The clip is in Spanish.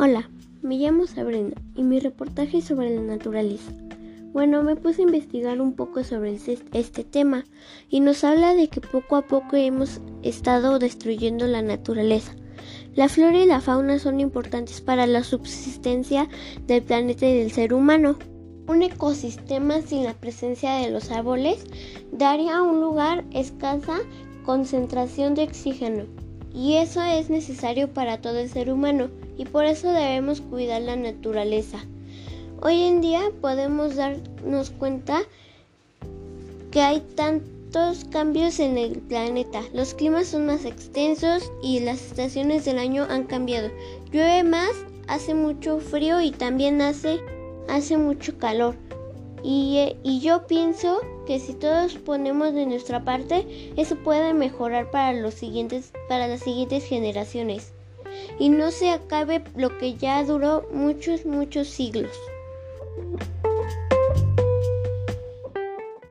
Hola, me llamo Sabrina y mi reportaje es sobre la naturaleza. Bueno, me puse a investigar un poco sobre este tema y nos habla de que poco a poco hemos estado destruyendo la naturaleza. La flora y la fauna son importantes para la subsistencia del planeta y del ser humano. Un ecosistema sin la presencia de los árboles daría un lugar escasa concentración de oxígeno y eso es necesario para todo el ser humano y por eso debemos cuidar la naturaleza. Hoy en día podemos darnos cuenta que hay tantos cambios en el planeta. Los climas son más extensos y las estaciones del año han cambiado. Llueve más, hace mucho frío y también hace, hace mucho calor. Y, y, yo pienso que si todos ponemos de nuestra parte, eso puede mejorar para, los siguientes, para las siguientes generaciones. Y no se acabe lo que ya duró muchos, muchos siglos.